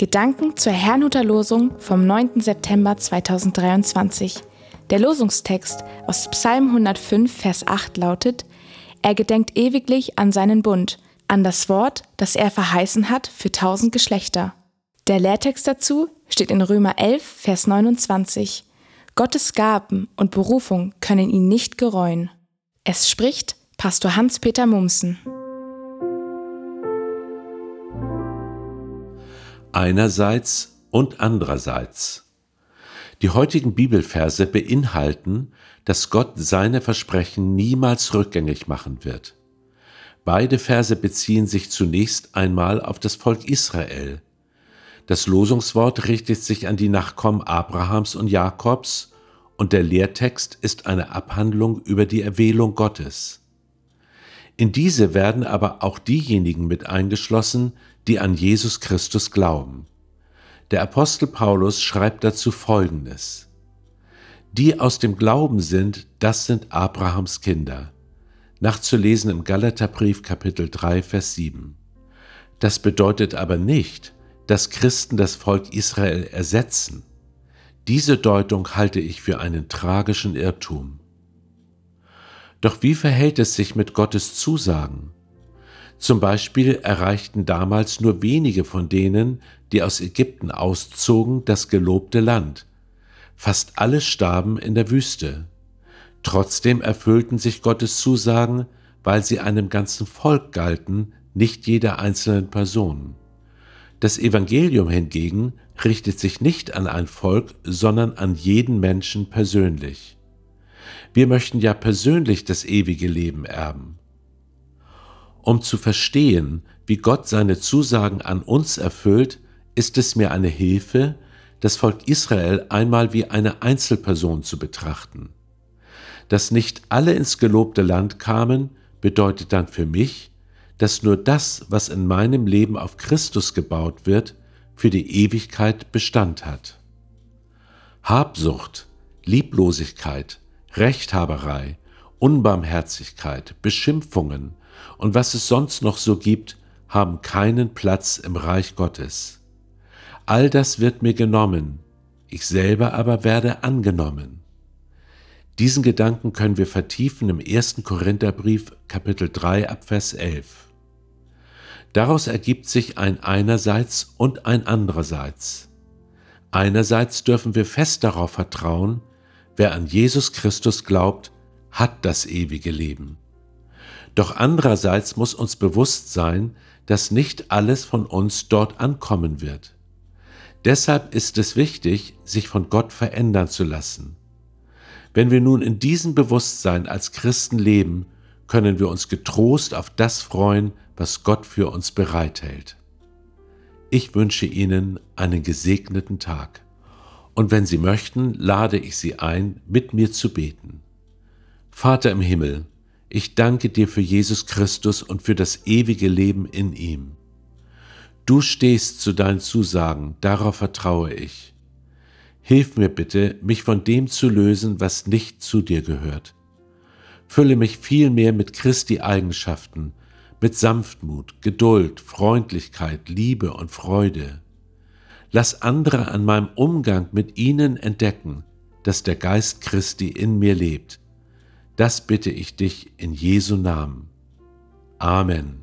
Gedanken zur Herrnhuter Losung vom 9. September 2023. Der Losungstext aus Psalm 105, Vers 8 lautet, Er gedenkt ewiglich an seinen Bund, an das Wort, das er verheißen hat für tausend Geschlechter. Der Lehrtext dazu steht in Römer 11, Vers 29. Gottes Gaben und Berufung können ihn nicht gereuen. Es spricht Pastor Hans-Peter Mumsen. Einerseits und andererseits. Die heutigen Bibelverse beinhalten, dass Gott seine Versprechen niemals rückgängig machen wird. Beide Verse beziehen sich zunächst einmal auf das Volk Israel. Das Losungswort richtet sich an die Nachkommen Abrahams und Jakobs und der Lehrtext ist eine Abhandlung über die Erwählung Gottes. In diese werden aber auch diejenigen mit eingeschlossen, die an Jesus Christus glauben. Der Apostel Paulus schreibt dazu Folgendes. Die aus dem Glauben sind, das sind Abrahams Kinder. Nachzulesen im Galaterbrief Kapitel 3, Vers 7. Das bedeutet aber nicht, dass Christen das Volk Israel ersetzen. Diese Deutung halte ich für einen tragischen Irrtum. Doch wie verhält es sich mit Gottes Zusagen? Zum Beispiel erreichten damals nur wenige von denen, die aus Ägypten auszogen, das gelobte Land. Fast alle starben in der Wüste. Trotzdem erfüllten sich Gottes Zusagen, weil sie einem ganzen Volk galten, nicht jeder einzelnen Person. Das Evangelium hingegen richtet sich nicht an ein Volk, sondern an jeden Menschen persönlich. Wir möchten ja persönlich das ewige Leben erben. Um zu verstehen, wie Gott seine Zusagen an uns erfüllt, ist es mir eine Hilfe, das Volk Israel einmal wie eine Einzelperson zu betrachten. Dass nicht alle ins gelobte Land kamen, bedeutet dann für mich, dass nur das, was in meinem Leben auf Christus gebaut wird, für die Ewigkeit Bestand hat. Habsucht, Lieblosigkeit, Rechthaberei, Unbarmherzigkeit, Beschimpfungen, und was es sonst noch so gibt, haben keinen Platz im Reich Gottes. All das wird mir genommen, ich selber aber werde angenommen. Diesen Gedanken können wir vertiefen im 1. Korintherbrief Kapitel 3 ab Vers 11. Daraus ergibt sich ein einerseits und ein andererseits. Einerseits dürfen wir fest darauf vertrauen, wer an Jesus Christus glaubt, hat das ewige Leben. Doch andererseits muss uns bewusst sein, dass nicht alles von uns dort ankommen wird. Deshalb ist es wichtig, sich von Gott verändern zu lassen. Wenn wir nun in diesem Bewusstsein als Christen leben, können wir uns getrost auf das freuen, was Gott für uns bereithält. Ich wünsche Ihnen einen gesegneten Tag und wenn Sie möchten, lade ich Sie ein, mit mir zu beten. Vater im Himmel, ich danke dir für Jesus Christus und für das ewige Leben in ihm. Du stehst zu deinen Zusagen, darauf vertraue ich. Hilf mir bitte, mich von dem zu lösen, was nicht zu dir gehört. Fülle mich vielmehr mit Christi Eigenschaften, mit Sanftmut, Geduld, Freundlichkeit, Liebe und Freude. Lass andere an meinem Umgang mit ihnen entdecken, dass der Geist Christi in mir lebt das bitte ich dich in Jesu Namen. Amen.